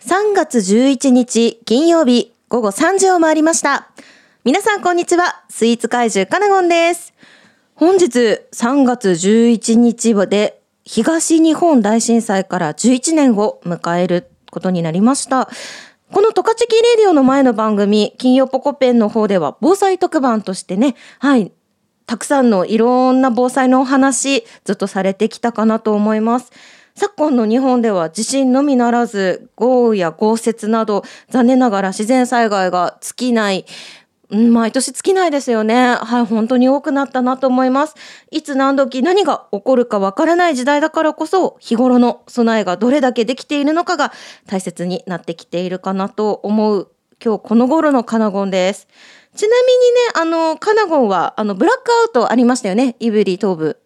3月11日金曜日午後3時を回りました。皆さんこんにちは。スイーツ怪獣カナゴンです。本日3月11日で東日本大震災から11年を迎えることになりました。このトカチキレディオの前の番組、金曜ポコペンの方では防災特番としてね、はい、たくさんのいろんな防災のお話、ずっとされてきたかなと思います。昨今の日本では地震のみならず豪雨や豪雪など残念ながら自然災害が尽きない、毎年尽きないですよね。はい、本当に多くなったなと思います。いつ何時何が起こるかわからない時代だからこそ日頃の備えがどれだけできているのかが大切になってきているかなと思う今日この頃のカナゴンです。ちなみにね、あの、カナゴンは、あの、ブラックアウトありましたよね。胆振東部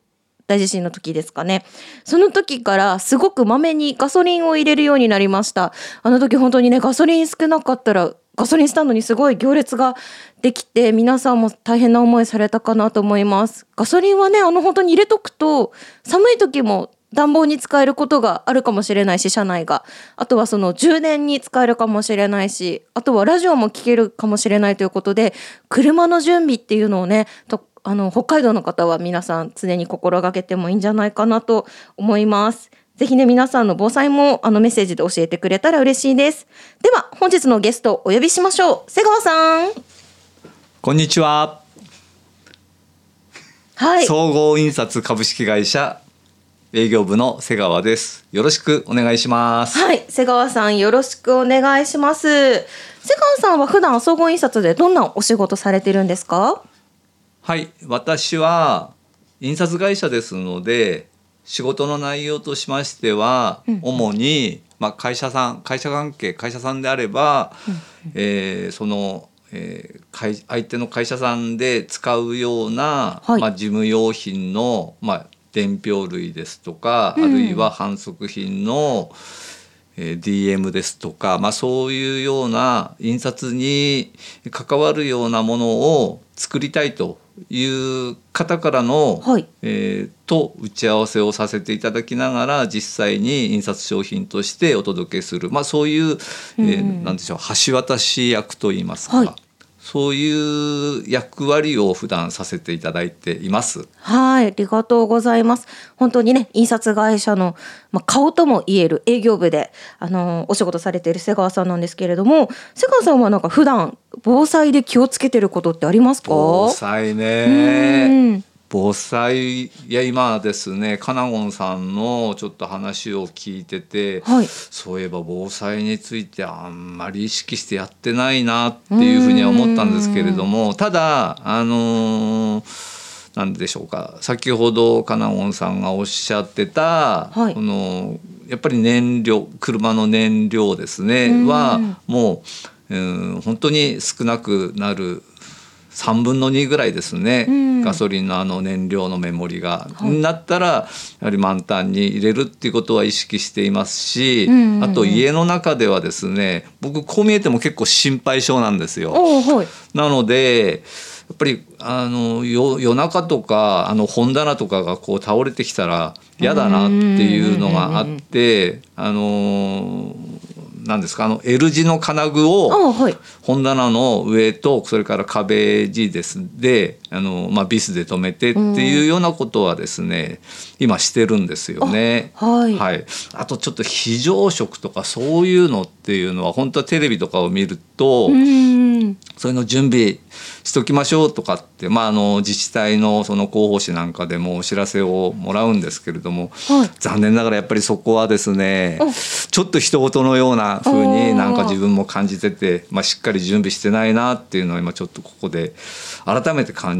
大地震の時ですかね。その時からすごくまめにガソリンを入れるようになりました。あの時本当にね、ガソリン少なかったら、ガソリンスタンドにすごい行列ができて、皆さんも大変な思いされたかなと思います。ガソリンはね、あの本当に入れとくと、寒い時も暖房に使えることがあるかもしれないし、車内が。あとはその充電に使えるかもしれないし、あとはラジオも聞けるかもしれないということで、車の準備っていうのをね、とあの北海道の方は皆さん常に心がけてもいいんじゃないかなと思います。ぜひね、皆さんの防災もあのメッセージで教えてくれたら嬉しいです。では、本日のゲストお呼びしましょう。瀬川さん。こんにちは。はい。総合印刷株式会社営業部の瀬川です。よろしくお願いします。はい、瀬川さんよろしくお願いします。瀬川さんは普段総合印刷でどんなお仕事されてるんですか？はい、私は印刷会社ですので、仕事の内容としましては、主にまあ会社さん、会社関係、会社さんであれば、えーその、えー会相手の会社さんで使うような、はい。まあ事務用品のまあ伝票類ですとか、うん。あるいは販促品のえー DM ですとか、まあ、そういうような印刷に関わるようなものを作りたいという方からの、はい。えーと打ち合わせをさせていただきながら実際に印刷商品としてお届けする、まあ、そういう、えーうん。なんでしょう橋渡し役といいますか、はいそういう役割を普段させていただいています。はい、ありがとうございます。本当にね、印刷会社の、まあ、顔とも言える営業部で、あのーお仕事されている瀬川さんなんですけれども、瀬川さんはなんか普段防災で気をつけてることってありますか？防災うねん防災いや今ですねカナゴンさんのちょっと話を聞いてて、はい。そういえば防災についてあんまり意識してやってないなっていうふうには思ったんですけれどもただあのーなんでしょうか先ほどカナゴンさんがおっしゃってた、はい。このやっぱり燃料車の燃料ですねうん。はもう、うん、本当に少なくなる3分の2ぐらいですね、うん。ガソリンのあの燃料のメモリが、はい。なったらやはり満タンに入れるっていうことは意識していますし、うんうんうん。あと家の中ではですね僕こう見えても結構心配性なんですよ。はい。なのでやっぱりあの夜夜中とかあの本棚とかがこう倒れてきたら嫌だなっていうのがあってあのなんですか？あの L 字の金具を。本棚の上とそれから壁地ですであの、まあ、ビスで留めてっていうようなことはですね今してるんですよね。あはい。はい、あとちょっと非常食とかそういうのっていうのは本当はテレビとかを見ると、うん。そういうの準備しときましょうとかって、まあ、あの自治体のその広報誌なんかでもお知らせをもらうんですけれども、はい。残念ながらやっぱりそこはですねお。ちょっと人事のような風になんか自分も感じてて、まあ、しっかり準備してないなっていうのを今ちょっとここで改めて感じ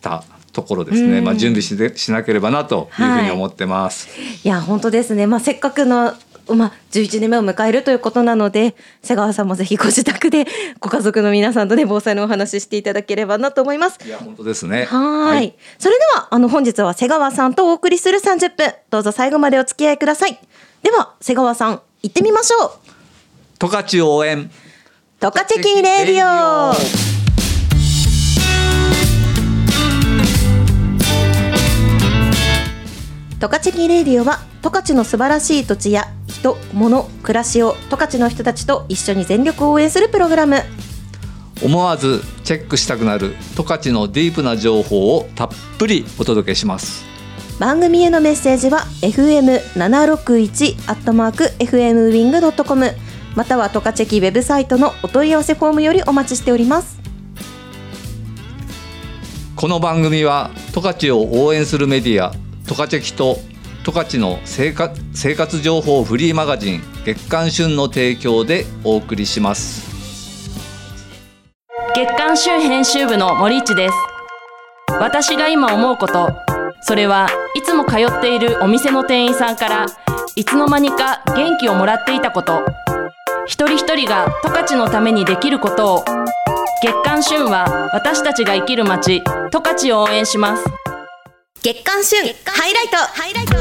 たところですね、うん。まあ、準備しでしなければなというふうに思ってます。いや本当ですね。まあせっかくのまあ11年目を迎えるということなので、瀬川さんもぜひご自宅でご家族の皆さんとね防災のお話ししていただければなと思います。いや本当ですね。はーい。それではあの本日は瀬川さんとお送りする30分。どうぞ最後までお付き合いください。では瀬川さん行ってみましょう。十勝応援。トカチキレディオトカチキレディオは十勝の素晴らしい土地や人人物暮らしを十勝の人たちと一緒に全力応援するプログラム。思わずチェックしたくなる十勝のディープな情報をたっぷりお届けします。番組へのメッセージは fm761 アットマーク fmwing.com またはトカチェキウェブサイトのお問い合わせフォームよりお待ちしております。この番組は十勝を応援するメディアトカチェキと十勝の生活生活情報フリーマガジン月刊旬の提供でお送りします。月刊旬編集部の森市です。私が今思うこと。それはいつも通っているお店の店員さんからいつの間にか元気をもらっていたこと。一人一人が十勝のためにできることを。月刊旬は私たちが生きる街十勝を応援します。月刊旬ハイライト。ハイライト。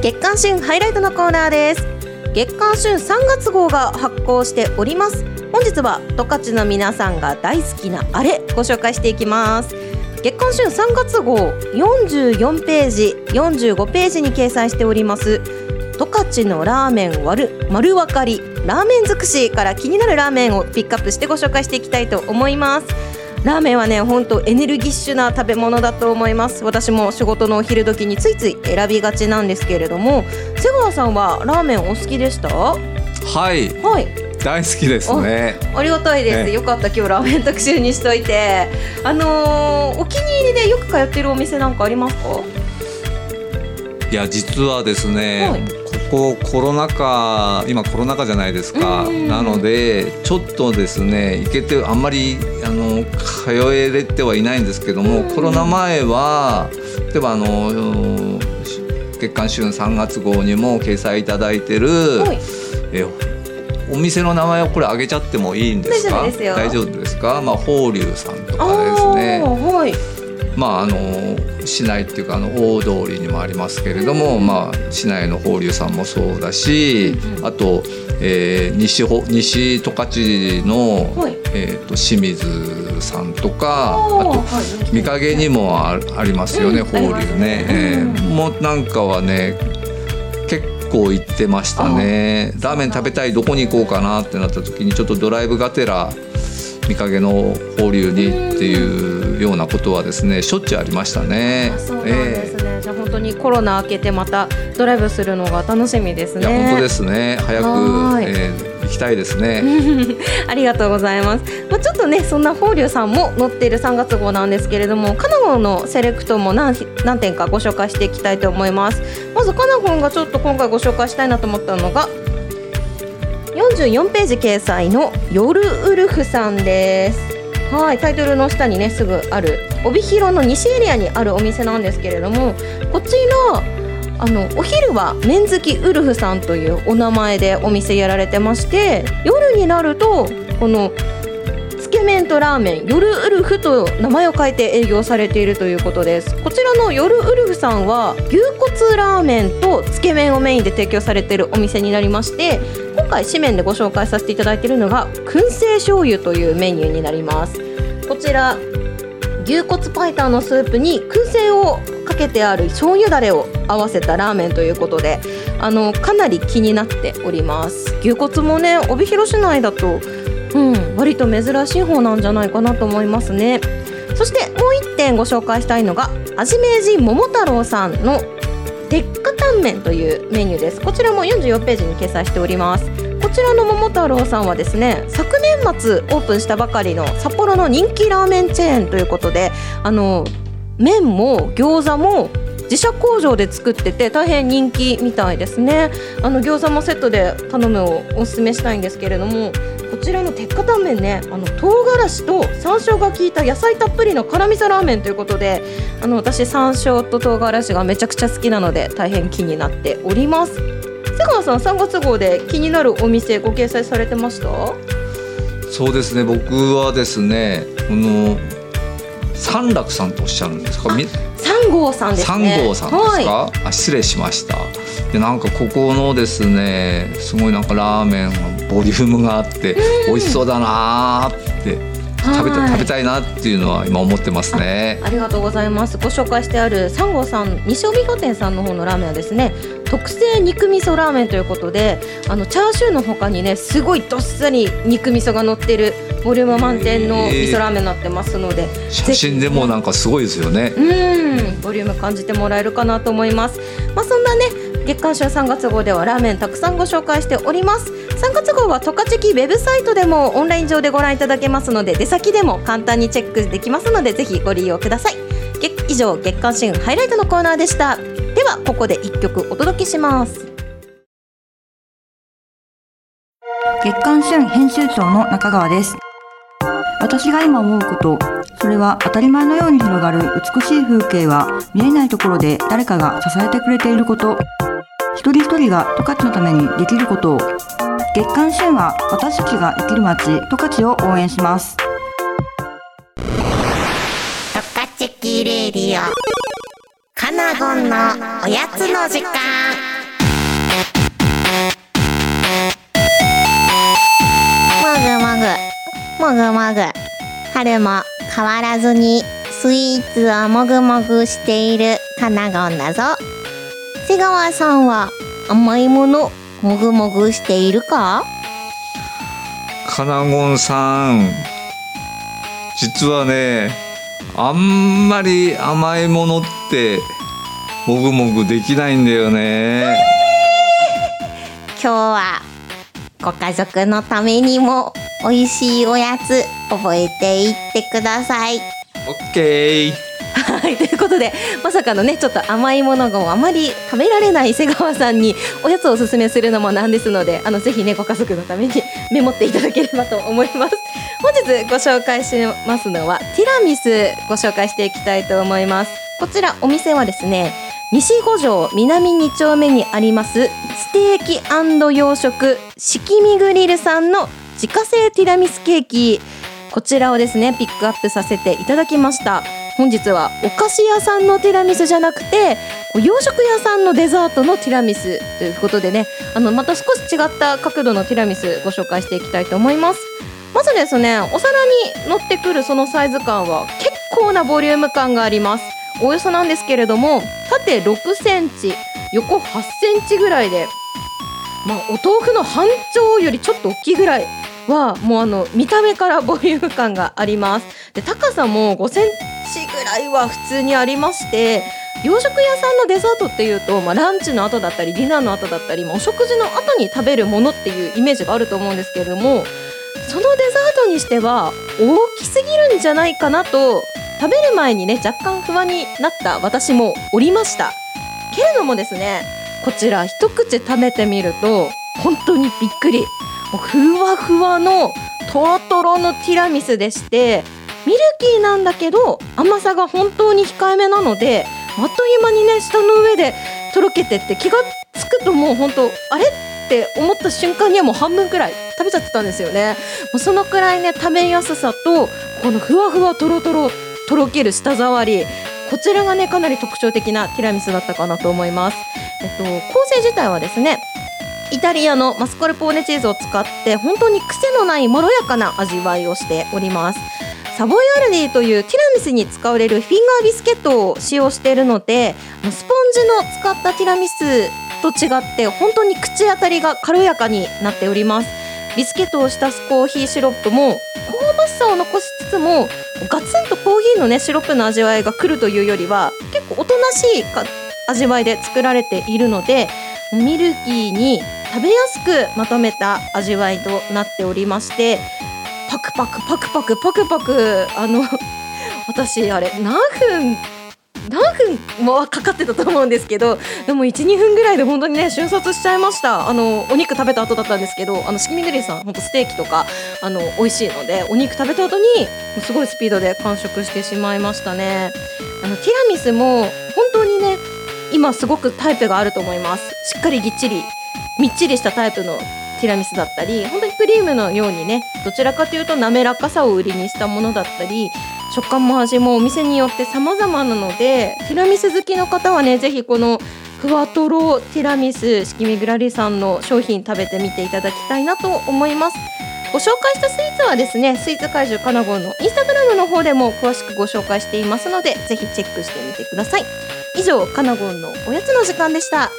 月刊旬ハイライトのコーナーです。月刊旬3月号が発行しております。本日は十勝の皆さんが大好きなあれご紹介していきます。月刊旬3月号44ページ45ページに掲載しております。十勝のラーメン割る丸分かりラーメン尽くしから気になるラーメンをピックアップしてご紹介していきたいと思いますラーメンはね本当エネルギッシュな食べ物だと思います。私も仕事のお昼時についつい選びがちなんですけれども。瀬川さんはラーメンお好きでした？ははい。い大好きですね。ありがたいです、ええよかった今日ラーメン特集にしといて。あのーお気に入りでよく通ってるお店なんかありますか？いや実はですね、はい。ここコロナ禍今コロナ禍じゃないですか。うんなのでちょっとですね行けてあんまりあの通えれてはいないんですけども、うんコロナ前は例えばあの月刊旬3月号にも掲載いただいてる、はい。えお店の名前をこれ挙げちゃってもいいんですか？大丈夫ですか？まあ法隆さんとかあですね。ーはい。まああの市内っていうかあの大通りにもありますけれども、まあ市内の法隆さんもそうだし、あと、えー西ほ西十勝の、はい。えー、と清水さんとかあと見陰にもあありますよね、うん法隆ね、えーもうなんかはね結構行ってましたね。ラーメン食べたいどこに行こうかなってなった時にちょっとドライブがてら見陰の法隆にっていうようなことはですねしょっちゅうありましたね。あそうなんですね、じゃあ本当にコロナ明けてまたドライブするのが楽しみですえーいねや本当ですね早くえー行きたいですね。ありがとうございます。まあ、ちょっとね、そんな法隆さんも載っている3月号なんですけれども、カナゴンのセレクトも何何点かご紹介していきたいと思います。まずカナゴンがちょっと今回ご紹介したいなと思ったのが。44ページ掲載の夜ウルフさんです。はい、タイトルの下にねすぐある帯広の西エリアにあるお店なんですけれども、こちらあのお昼はメンズキウルフさんというお名前でお店やられてまして夜になるとこのつけ麺とラーメン夜ウルフと名前を変えて営業されているということですこちらの夜ウルフさんは牛骨ラーメンとつけ麺をメインで提供されているお店になりまして回紙面でご紹介させていただいているのが燻製醤油というメニューになります。こちら牛骨パイタンのスープに燻製をかけてある醤油だれを合わせたラーメンということであのかなり気になっております。牛骨もね帯広市内だと、うん、割と珍しい方なんじゃないかなと思いますね。そしてもう一点ご紹介したいのが味明治桃太郎さんの鉄火タンメンというメニューです。こちらも44ページに掲載しております。ちらの桃太郎さんはですね昨年末オープンしたばかりの札幌の人気ラーメンチェーンということであの麺も餃子も自社工場で作ってて大変人気みたいですね。あの餃子もセットで頼むをおすすめしたいんですけれどもこちらの鉄火タンメンねあの唐辛子と山椒が効いた野菜たっぷりの辛味噌ラーメンということであの私山椒と唐辛子がめちゃくちゃ好きなので大変気になっております。瀬川さん3月号で気になるお店ご掲載されてました？そうですね。僕はですねこの三楽さんとおっしゃるんですか？み3号さんです三ね号さんですか、はあ失礼しました。でなんかここのですねすごいなんかラーメンボリュームがあって美味しそうだなーって食べたはい食べたいなっていうのは今思ってますね。ありがとうございます。ご紹介してある三号さん西帯御店さんの方のラーメンはですね特製肉味噌ラーメンということであのチャーシューの他にねすごいどっさり肉味噌が乗ってるボリューム満点の味噌ラーメンになってますので、写真でもなんかすごいですよね。うんボリューム感じてもらえるかなと思いますまあそんなね月刊誌3月号ではラーメンたくさんご紹介しております3月号はトカチェキウェブサイトでもオンライン上でご覧いただけますので出先でも簡単にチェックできますのでぜひご利用ください。月以上月刊新ハイライトのコーナーでした。ではここで一曲お届けします。月刊旬編集長の中川です。私が今思うことそれは当たり前のように広がる美しい風景は見えないところで誰かが支えてくれていること。一人一人が十勝のためにできること。を月刊旬は私たちが生きる街十勝を応援します。トカチェキレディオ。カナゴンのおやつの時間。もぐもぐ。もぐもぐ。春も変わらずにスイーツをもぐもぐしているカナゴンだぞ。瀬川さんは甘いものもぐもぐしているか？かなごんさん実はねあんまり甘いものってもぐもぐできないんだよね。今日はご家族のためにも美味しいおやつ覚えていってくださいオッケー。はいということでまさかのねちょっと甘いものがあまり食べられない瀬川さんにおやつをおすすめするのもなんですのであのぜひねご家族のためにメモっていただければと思います。本日ご紹介しますのはティラミスご紹介していきたいと思います。こちらお店はですね西五条南2丁目にありますステーキ洋食四季見グリルさんの自家製ティラミスケーキ。こちらをですねピックアップさせていただきました。本日はお菓子屋さんのティラミスじゃなくて洋食屋さんのデザートのティラミスということでねあのまた少し違った角度のティラミスご紹介していきたいと思います。まずですねお皿に乗ってくるそのサイズ感は結構なボリューム感があります。およそなんですけれども縦6センチ横8センチぐらいでまあお豆腐の半丁よりちょっと大きいぐらいはもうあの見た目からボリューム感があります。で高さも5センぐらいは普通にありまして洋食屋さんのデザートっていうと、まあ、ランチの後だったりディナーの後だったり、まあ、お食事の後に食べるものっていうイメージがあると思うんですけれどもそのデザートにしては大きすぎるんじゃないかなと食べる前にね若干不安になった私もおりました。けれどもですねこちら一口食べてみると本当にびっくり。ふわふわのとろとろのティラミスでしてミルキーなんだけど甘さが本当に控えめなのであっという間にね舌の上でとろけてって気がつくともう本当あれって思った瞬間にはもう半分くらい食べちゃってたんですよね。もうそのくらいね食べやすさとこのふわふわとろとろとろける舌触りこちらがねかなり特徴的なティラミスだったかなと思います。えっと構成自体はですねイタリアのマスカルポーネチーズを使って本当に癖のないまろやかな味わいをしております。サボイアルディというティラミスに使われるフィンガービスケットを使用しているのでスポンジの使ったティラミスと違って本当に口当たりが軽やかになっております。ビスケットを浸すコーヒーシロップも香ばしさを残しつつもガツンとコーヒーのねシロップの味わいが来るというよりは結構おとなしい味わいで作られているのでミルキーに食べやすくまとめた味わいとなっておりましてパクパクパクパクパクパク。あの 私あれ何分何分もかかってたと思うんですけどでも12分ぐらいで本当にね瞬殺しちゃいました。あのお肉食べた後だったんですけどあのしきみぐりさん本当ステーキとかあの美味しいのでお肉食べた後にすごいスピードで完食してしまいましたね。あのティラミスも本当にね今すごくタイプがあると思います。しっかりぎっちりみっちりしたタイプのティラミスだったり本当にクリームのようにねどちらかというと滑らかさを売りにしたものだったり食感も味もお店によって様々なのでティラミス好きの方はねぜひこのふわとろティラミスしきみぐらりさんの商品食べてみていただきたいなと思います。ご紹介したスイーツはですねスイーツ怪獣カナゴンのインスタグラムの方でも詳しくご紹介していますのでぜひチェックしてみてください。以上カナゴのおやつの時間でした。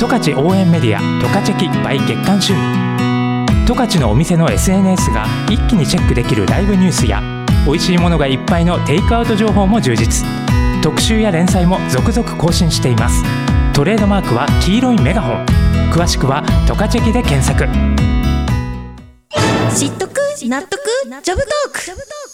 十勝応援メディア十勝チェキ by 月刊週十勝のお店の SNS が一気にチェックできるライブニュースや美味しいものがいっぱいのテイクアウト情報も充実。特集や連載も続々更新しています。トレードマークは黄色いメガホン。詳しくは「トカチェキ」で検索。知っとく？納得？ジョブトーク。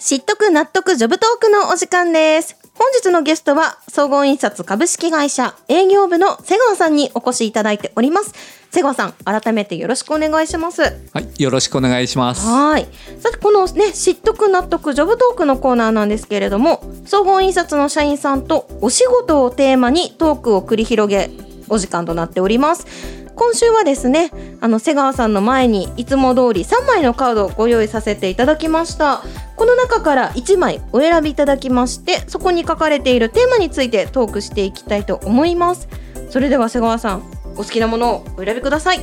知っとく納得ジョブトークのお時間です本日のゲストは総合印刷株式会社営業部の瀬川さんにお越しいただいております瀬川さん改めてよろしくお願いしますはい、よろしくお願いします。はい。さて、このね、知っとく納得ジョブトークのコーナーなんですけれども、総合印刷の社員さんとお仕事をテーマにトークを繰り広げ、お時間となっております。今週はですね、あの瀬川さんの前にいつも通り3枚のカードをご用意させていただきました。この中から1枚お選びいただきまして、そこに書かれているテーマについてトークしていきたいと思います。それでは瀬川さん、お好きなものをお選びください。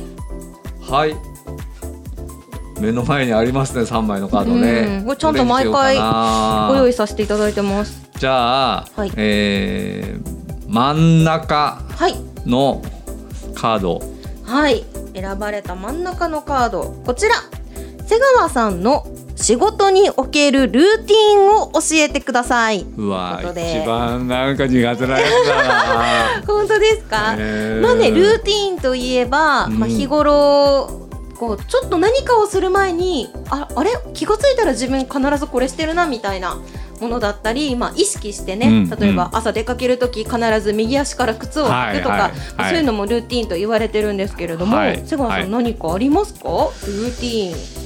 はい。目の前にありますね、三枚のカードねうん。これちゃんと毎回ご用意させていただいてます。じゃあ、はいえー真ん中はい。のカード。はい。選ばれた真ん中のカード、こちら。瀬川さんの仕事におけるルーティンを教えてください。うわ一番なんか苦手なやつだな。本当ですか、へーまあね、ルーティンといえば、うん。まあ、日頃、こうちょっと何かをする前にああれ？気がついたら自分必ずこれしてるなみたいなものだったり、まあ、意識してね、うん例えばうん。朝出かける時必ず右足から靴を履くとか、はいはいまあはい。そういうのもルーティンと言われてるんですけれども、はい瀬川さん、はい何かありますか？ルーティン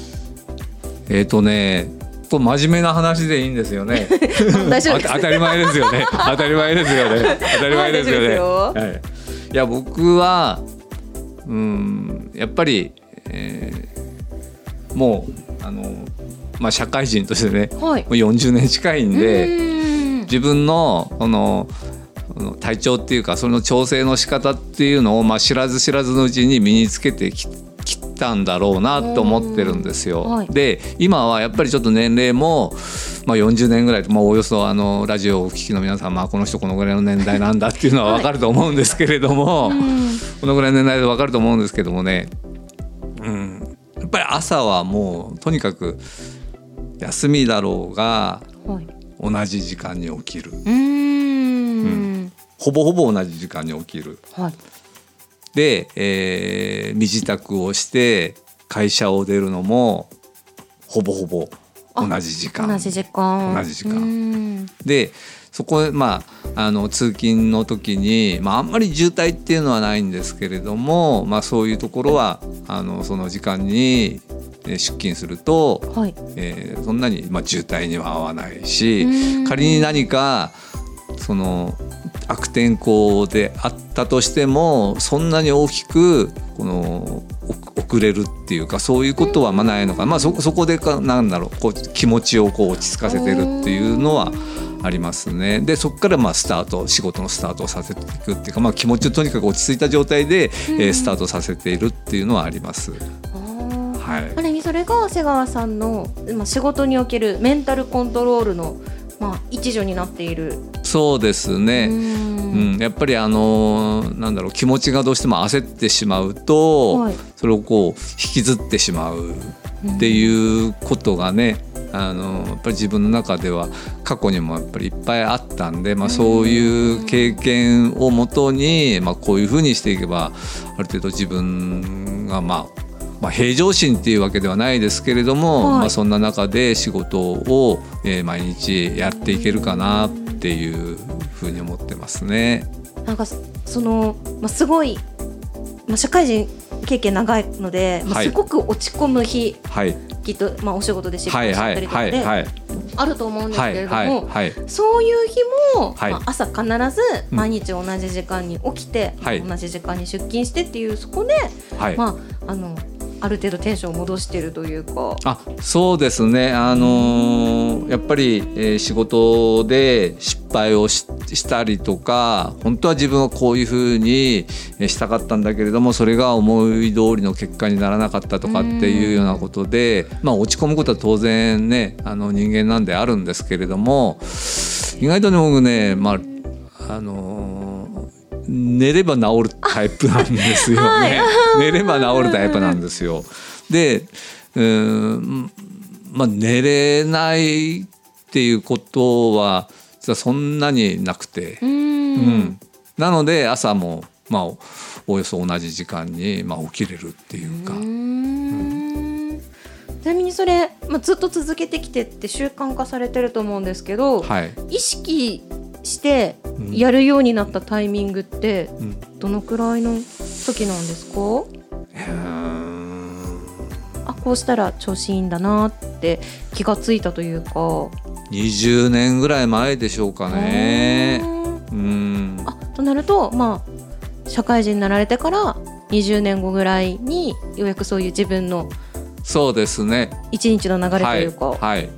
えっとね、これ真面目な話でいいんですよね。大丈夫当たり前ですよね。当たり前ですよね。当たり前ですよね。はいい。いや僕はうんやっぱり、えーもうあのまあ社会人としてね、はいもう40年近いんで。自分のこの体調っていうかその調整の仕方っていうのを、まあ、知らず知らずのうちに身につけてききたんだろうなと思ってるんですよ。うん。はい。で今はやっぱりちょっと年齢も、まあ、40年ぐらい、まあ、およそあのラジオをお聞きの皆さん、まあ、この人このぐらいの年代なんだっていうのは分かると思うんですけれども、このぐらいの年代で分かると思うんですけどもね、うん、やっぱり朝はもうとにかく休みだろうがはい。同じ時間に起きる。うーん。ほぼほぼ同じ時間に起きる。はいで、えー身支度をして会社を出るのもほぼほぼ同じ時間。同じ時間。同じ時間。でそこへまああの通勤の時に、まあ、あんまり渋滞っていうのはないんですけれども、まあ、そういうところはあのその時間にえー出勤すると、はい。えーそんなに、まあ、渋滞には合わないしうん。仮に何かその悪天候であったとしてもそんなに大きくこのお遅れるっていうかそういうことはまあないのか。な、まあ、そそこでかなんだろうこう気持ちをこう落ち着かせてるっていうのはありますね。でそこからまあスタート仕事のスタートをさせていくっていうか、まあ、気持ちをとにかく落ち着いた状態で、えースタートさせているっていうのはあります。はい。ある意味それが瀬川さんの、まあ、仕事におけるメンタルコントロールの、まあ、一助になっている。そうですね。ううんん、やっぱりあのーなんだろう気持ちがどうしても焦ってしまうと、はいそれをこう引きずってしまうっていうことがね、あのやっぱり自分の中では過去にもやっぱりいっぱいあったんで、まあ、そういう経験をもとに、まあ、こういうふうにしていけばある程度自分がまあまあ、平常心っていうわけではないですけれども、はい。まあ、そんな中で仕事を、えー毎日やっていけるかなっていうふうに思ってますね。なんかその、まあ、すごい、まあ、社会人経験長いので、まあ、はい。すごく落ち込む日はい、きっと、まあ、お仕事で仕事したりとかでいはいはいあると思うんですはいけれども、そういう日も、はい。まあ、朝必ず毎日同じ時間に起きて、はい。同じ時間に出勤してっていうそこで、はい。まあ、あのある程度テンションを戻してるというか。あそうですね、あのーやっぱり、えー仕事で失敗をししたりとか本当は自分はこういうふうにしたかったんだけれどもそれが思い通りの結果にならなかったとかっていうようなことで、まあ、落ち込むことは当然ねあの人間なんであるんですけれども意外とね僕ね、まああのー寝れば治るタイプなんですよね。寝れば治るタイプなんですよ。でうーんまあ寝れないっていうことは実はそんなになくて、うーんうんなので朝もまあおおよそ同じ時間にまあ起きれるっていうか。うーんちなみにそれ、まあ、ずっと続けてきてって習慣化されてると思うんですけど、はい、意識してうんやるようになったタイミングってうんどのくらいの時なんですか？うーんあこうしたら調子いいんだなって気がついたというか。20年ぐらい前でしょうかね。あうんーあとなるとまあ社会人になられてから20年後ぐらいにようやくそういう自分のそうですね。一日の流れとはいいうか。はい。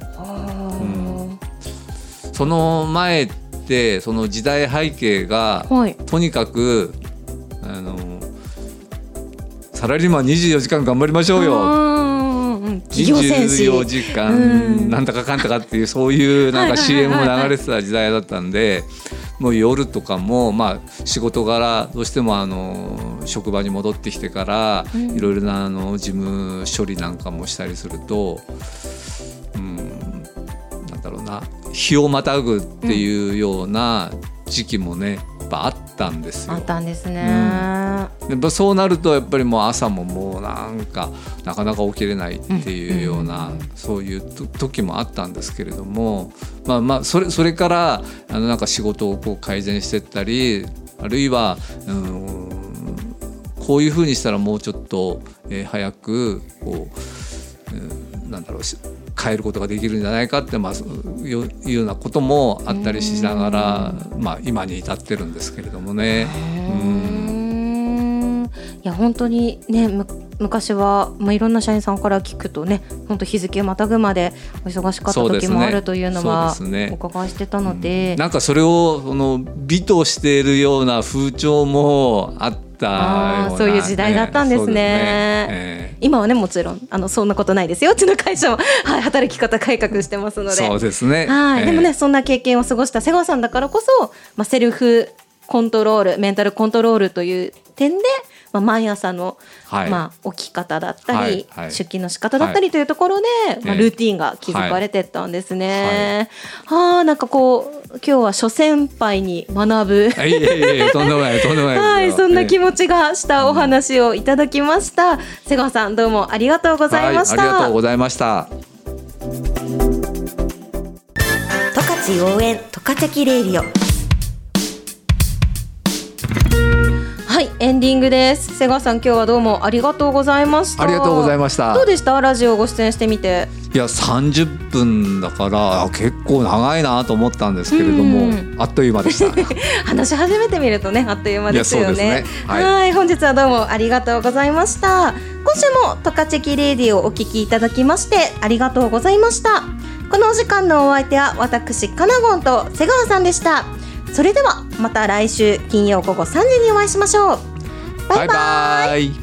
その前ってその時代背景がはい。とにかくあのサラリーマン24時間頑張りましょうよ。うんうん企業戦士。24時間うんなんだかかんだかっていうそういうなんか CM も流れてた時代だったんでもう夜とかもまあ仕事柄どうしてもあの職場に戻ってきてからうんいろいろなあの事務処理なんかもしたりするとうんなんだろうな日をまたぐっていうような時期もねやっぱあったんですよあっ。たんですね。やっぱそうなるとやっぱりもう朝ももうなんかなかなか起きれないっていうような、そういうと時もあったんですけれどもまあまあそれそれからあのなんか仕事をこう改善してったりあるいはうんこういうふうにしたらもうちょっと、えー早くこう、うんなんだろうし変えることができるんじゃないかって、まあ、いうようなこともあったりしながら、まあ、今に至ってるんですけれどもね。うんいや本当にねむ昔は、まあ、いろんな社員さんから聞くとね本当日付またぐまでお忙しかった時もあるというのはお伺いしてたので、なんかそれをその美としているような風潮もあったような、あーそういう時代だったんですね。そうええ。今はねもちろんあのそんなことないですようちの会社も、はい、働き方改革してますので。そうですね。はい、ええ。でもねそんな経験を過ごした瀬川さんだからこそ、まあ、セルフコントロールメンタルコントロールという点で、まあ、毎朝の、はいまあ、起き方だったり、はいはい出勤の仕方だったりというところで、まあ、ええルーティンが築かれてったんですね。はあなんかこう今日は諸先輩に学ぶ。いやいやいやとんでもないとんでもないですよ。はい、そんな気持持ちがしたお話をいただきました。瀬川さん、どうもありがとうございました。ありがとうございました。十勝応援十勝的レイディオエンディングです。瀬川さん今日はどうもありがとうございました。ありがとうございまました。どうでした？ラジオご出演してみて。いや30分だからあ結構長いなと思ったんですけれども、うん。あっという間でした。話し始めてみるとねあっという間ですよね。ね。ははいい本日はどうもありがとうございました。今週もトカチェキレディをお聞きいただきましてありがとうございました。このお時間のお相手は私カナゴンと瀬川さんでした。それではまた来週金曜午後3時にお会いしましょうバイバイバイバイ